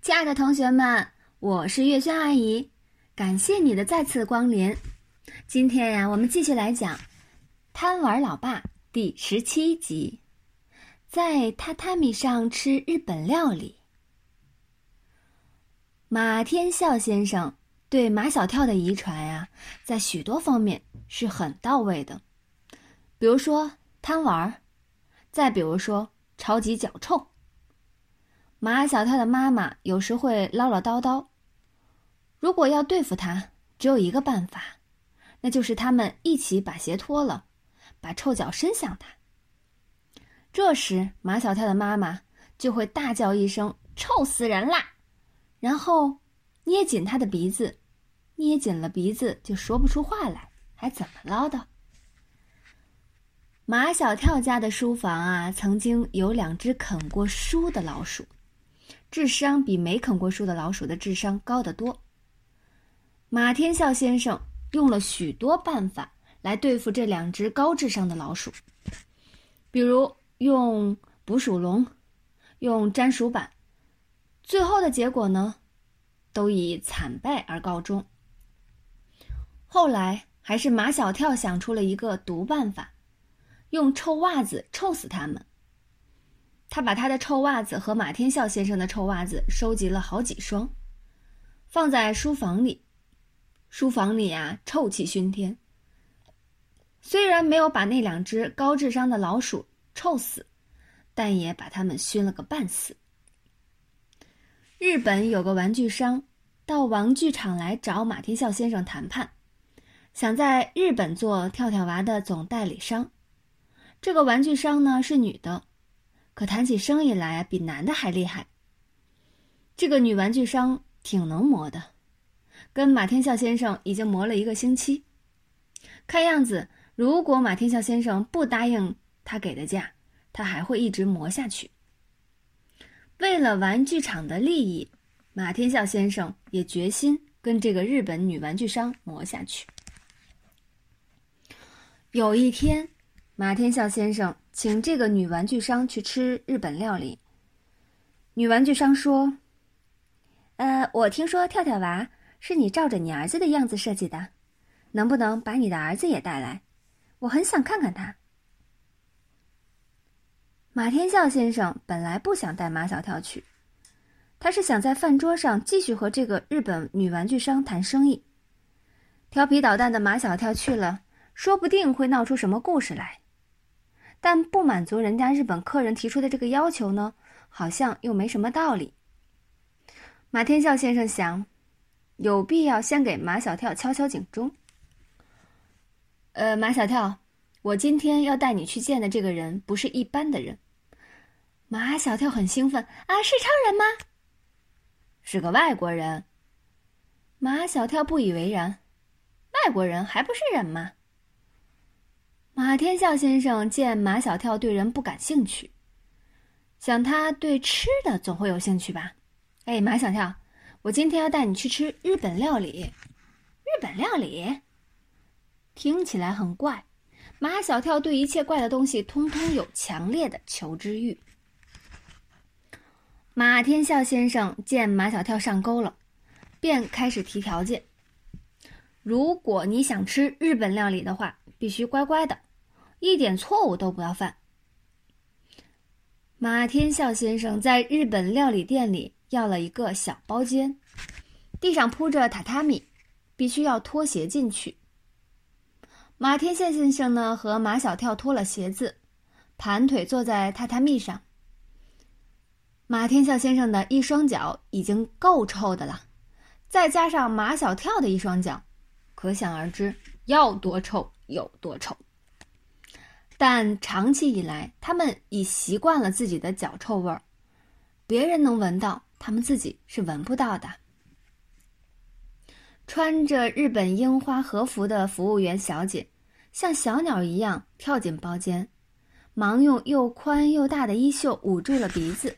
亲爱的同学们，我是月轩阿姨，感谢你的再次光临。今天呀，我们继续来讲《贪玩老爸》第十七集，在榻榻米上吃日本料理。马天笑先生对马小跳的遗传呀，在许多方面是很到位的，比如说贪玩，再比如说超级脚臭。马小跳的妈妈有时会唠唠叨叨。如果要对付他，只有一个办法，那就是他们一起把鞋脱了，把臭脚伸向他。这时，马小跳的妈妈就会大叫一声“臭死人啦”，然后捏紧他的鼻子，捏紧了鼻子就说不出话来，还怎么唠叨？马小跳家的书房啊，曾经有两只啃过书的老鼠。智商比没啃过树的老鼠的智商高得多。马天笑先生用了许多办法来对付这两只高智商的老鼠，比如用捕鼠笼，用粘鼠板，最后的结果呢，都以惨败而告终。后来还是马小跳想出了一个毒办法，用臭袜子臭死他们。他把他的臭袜子和马天笑先生的臭袜子收集了好几双，放在书房里。书房里啊，臭气熏天。虽然没有把那两只高智商的老鼠臭死，但也把他们熏了个半死。日本有个玩具商到玩具厂来找马天笑先生谈判，想在日本做跳跳娃的总代理商。这个玩具商呢是女的。可谈起生意来，比男的还厉害。这个女玩具商挺能磨的，跟马天笑先生已经磨了一个星期。看样子，如果马天笑先生不答应他给的价，他还会一直磨下去。为了玩具厂的利益，马天笑先生也决心跟这个日本女玩具商磨下去。有一天。马天笑先生请这个女玩具商去吃日本料理。女玩具商说：“呃，我听说跳跳娃是你照着你儿子的样子设计的，能不能把你的儿子也带来？我很想看看他。”马天笑先生本来不想带马小跳去，他是想在饭桌上继续和这个日本女玩具商谈生意。调皮捣蛋的马小跳去了，说不定会闹出什么故事来。但不满足人家日本客人提出的这个要求呢，好像又没什么道理。马天笑先生想，有必要先给马小跳敲敲警钟。呃，马小跳，我今天要带你去见的这个人不是一般的人。马小跳很兴奋啊，是超人吗？是个外国人。马小跳不以为然，外国人还不是人吗？马天笑先生见马小跳对人不感兴趣，想他对吃的总会有兴趣吧？哎，马小跳，我今天要带你去吃日本料理。日本料理听起来很怪，马小跳对一切怪的东西通通有强烈的求知欲。马天笑先生见马小跳上钩了，便开始提条件：如果你想吃日本料理的话。必须乖乖的，一点错误都不要犯。马天笑先生在日本料理店里要了一个小包间，地上铺着榻榻米，必须要脱鞋进去。马天笑先生呢和马小跳脱了鞋子，盘腿坐在榻榻米上。马天笑先生的一双脚已经够臭的了，再加上马小跳的一双脚，可想而知要多臭。有多臭？但长期以来，他们已习惯了自己的脚臭味儿，别人能闻到，他们自己是闻不到的。穿着日本樱花和服的服务员小姐，像小鸟一样跳进包间，忙用又宽又大的衣袖捂住了鼻子。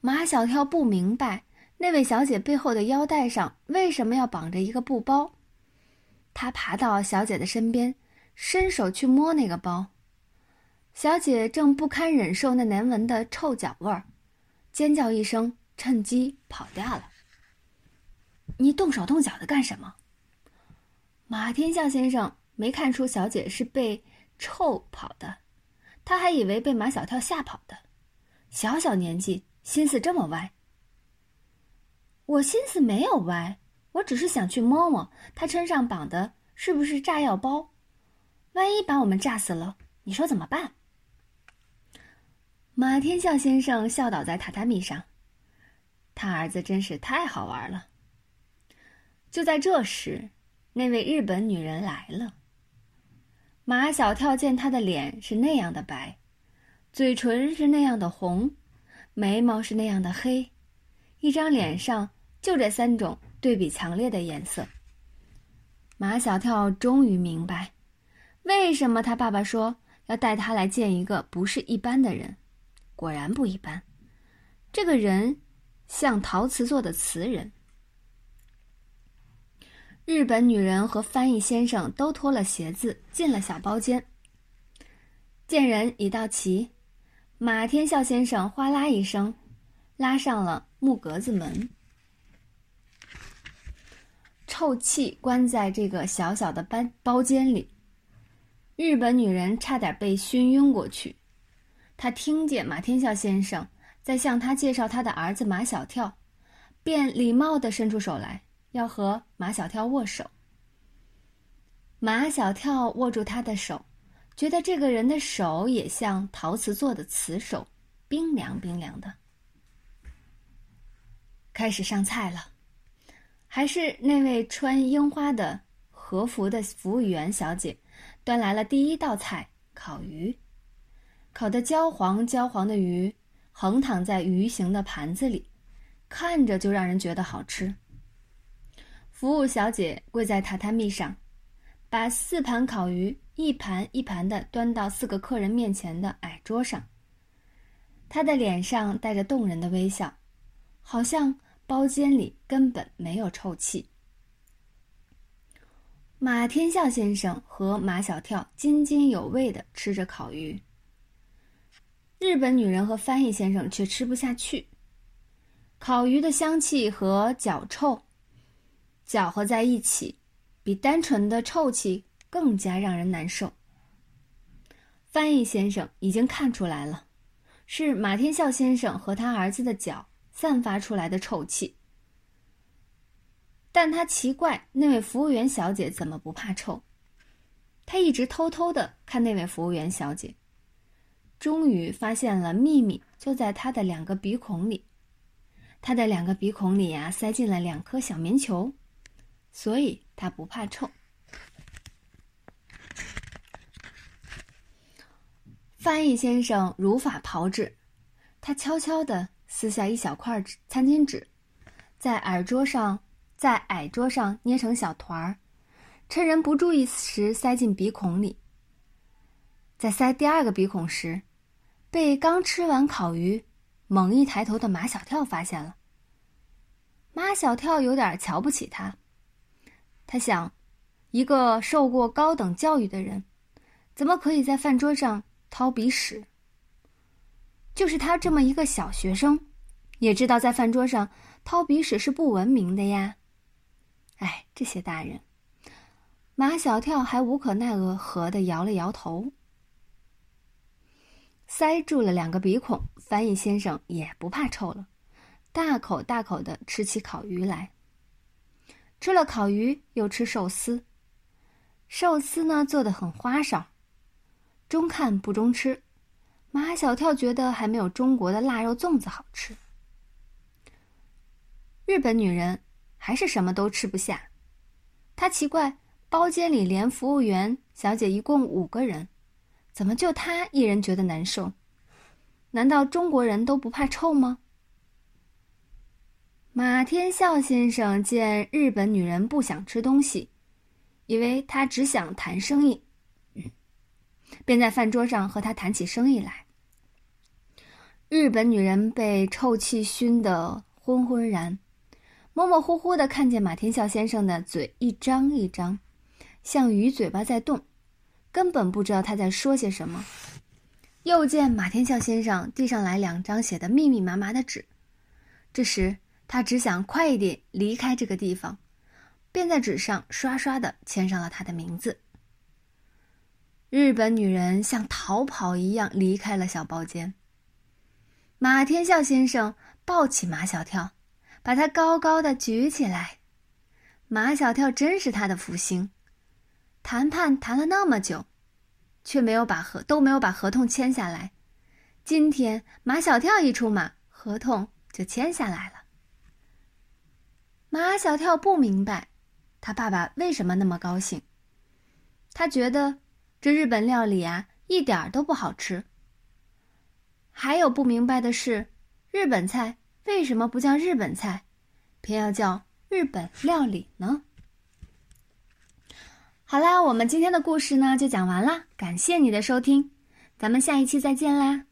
马小跳不明白，那位小姐背后的腰带上为什么要绑着一个布包。他爬到小姐的身边，伸手去摸那个包。小姐正不堪忍受那难闻的臭脚味儿，尖叫一声，趁机跑掉了。你动手动脚的干什么？马天笑先生没看出小姐是被臭跑的，他还以为被马小跳吓跑的。小小年纪，心思这么歪。我心思没有歪，我只是想去摸摸他身上绑的是不是炸药包，万一把我们炸死了，你说怎么办？马天笑先生笑倒在榻榻米上，他儿子真是太好玩了。就在这时，那位日本女人来了。马小跳见她的脸是那样的白，嘴唇是那样的红，眉毛是那样的黑，一张脸上就这三种对比强烈的颜色。马小跳终于明白，为什么他爸爸说要带他来见一个不是一般的人。果然不一般，这个人像陶瓷做的瓷人。日本女人和翻译先生都脱了鞋子进了小包间。见人已到齐，马天笑先生哗啦一声，拉上了木格子门。臭气关在这个小小的班包间里，日本女人差点被熏晕过去。她听见马天笑先生在向她介绍他的儿子马小跳，便礼貌地伸出手来。要和马小跳握手。马小跳握住他的手，觉得这个人的手也像陶瓷做的瓷手，冰凉冰凉的。开始上菜了，还是那位穿樱花的和服的服务员小姐端来了第一道菜——烤鱼。烤得焦黄焦黄的鱼横躺在鱼形的盘子里，看着就让人觉得好吃。服务小姐跪在榻榻米上，把四盘烤鱼一盘一盘的端到四个客人面前的矮桌上。她的脸上带着动人的微笑，好像包间里根本没有臭气。马天笑先生和马小跳津津有味的吃着烤鱼，日本女人和翻译先生却吃不下去。烤鱼的香气和脚臭。搅和在一起，比单纯的臭气更加让人难受。翻译先生已经看出来了，是马天笑先生和他儿子的脚散发出来的臭气。但他奇怪那位服务员小姐怎么不怕臭，他一直偷偷的看那位服务员小姐，终于发现了秘密就在他的两个鼻孔里，他的两个鼻孔里呀塞进了两颗小棉球。所以他不怕臭。翻译先生如法炮制，他悄悄的撕下一小块纸餐巾纸，在矮桌上，在矮桌上捏成小团儿，趁人不注意时塞进鼻孔里。在塞第二个鼻孔时，被刚吃完烤鱼猛一抬头的马小跳发现了。马小跳有点瞧不起他。他想，一个受过高等教育的人，怎么可以在饭桌上掏鼻屎？就是他这么一个小学生，也知道在饭桌上掏鼻屎是不文明的呀。哎，这些大人，马小跳还无可奈何的摇了摇头。塞住了两个鼻孔，翻译先生也不怕臭了，大口大口的吃起烤鱼来。吃了烤鱼，又吃寿司。寿司呢，做的很花哨，中看不中吃。马小跳觉得还没有中国的腊肉粽子好吃。日本女人还是什么都吃不下。她奇怪，包间里连服务员小姐一共五个人，怎么就她一人觉得难受？难道中国人都不怕臭吗？马天笑先生见日本女人不想吃东西，以为她只想谈生意，便在饭桌上和他谈起生意来。日本女人被臭气熏得昏昏然，模模糊糊的看见马天笑先生的嘴一张一张，像鱼嘴巴在动，根本不知道他在说些什么。又见马天笑先生递上来两张写的密密麻麻的纸。这时他只想快一点离开这个地方，便在纸上刷刷的签上了他的名字。日本女人像逃跑一样离开了小包间。马天笑先生抱起马小跳，把他高高的举起来。马小跳真是他的福星。谈判谈了那么久，却没有把合都没有把合同签下来。今天马小跳一出马，合同就签下来了。马小跳不明白，他爸爸为什么那么高兴。他觉得这日本料理啊，一点都不好吃。还有不明白的是，日本菜为什么不叫日本菜，偏要叫日本料理呢？好啦，我们今天的故事呢就讲完啦，感谢你的收听，咱们下一期再见啦。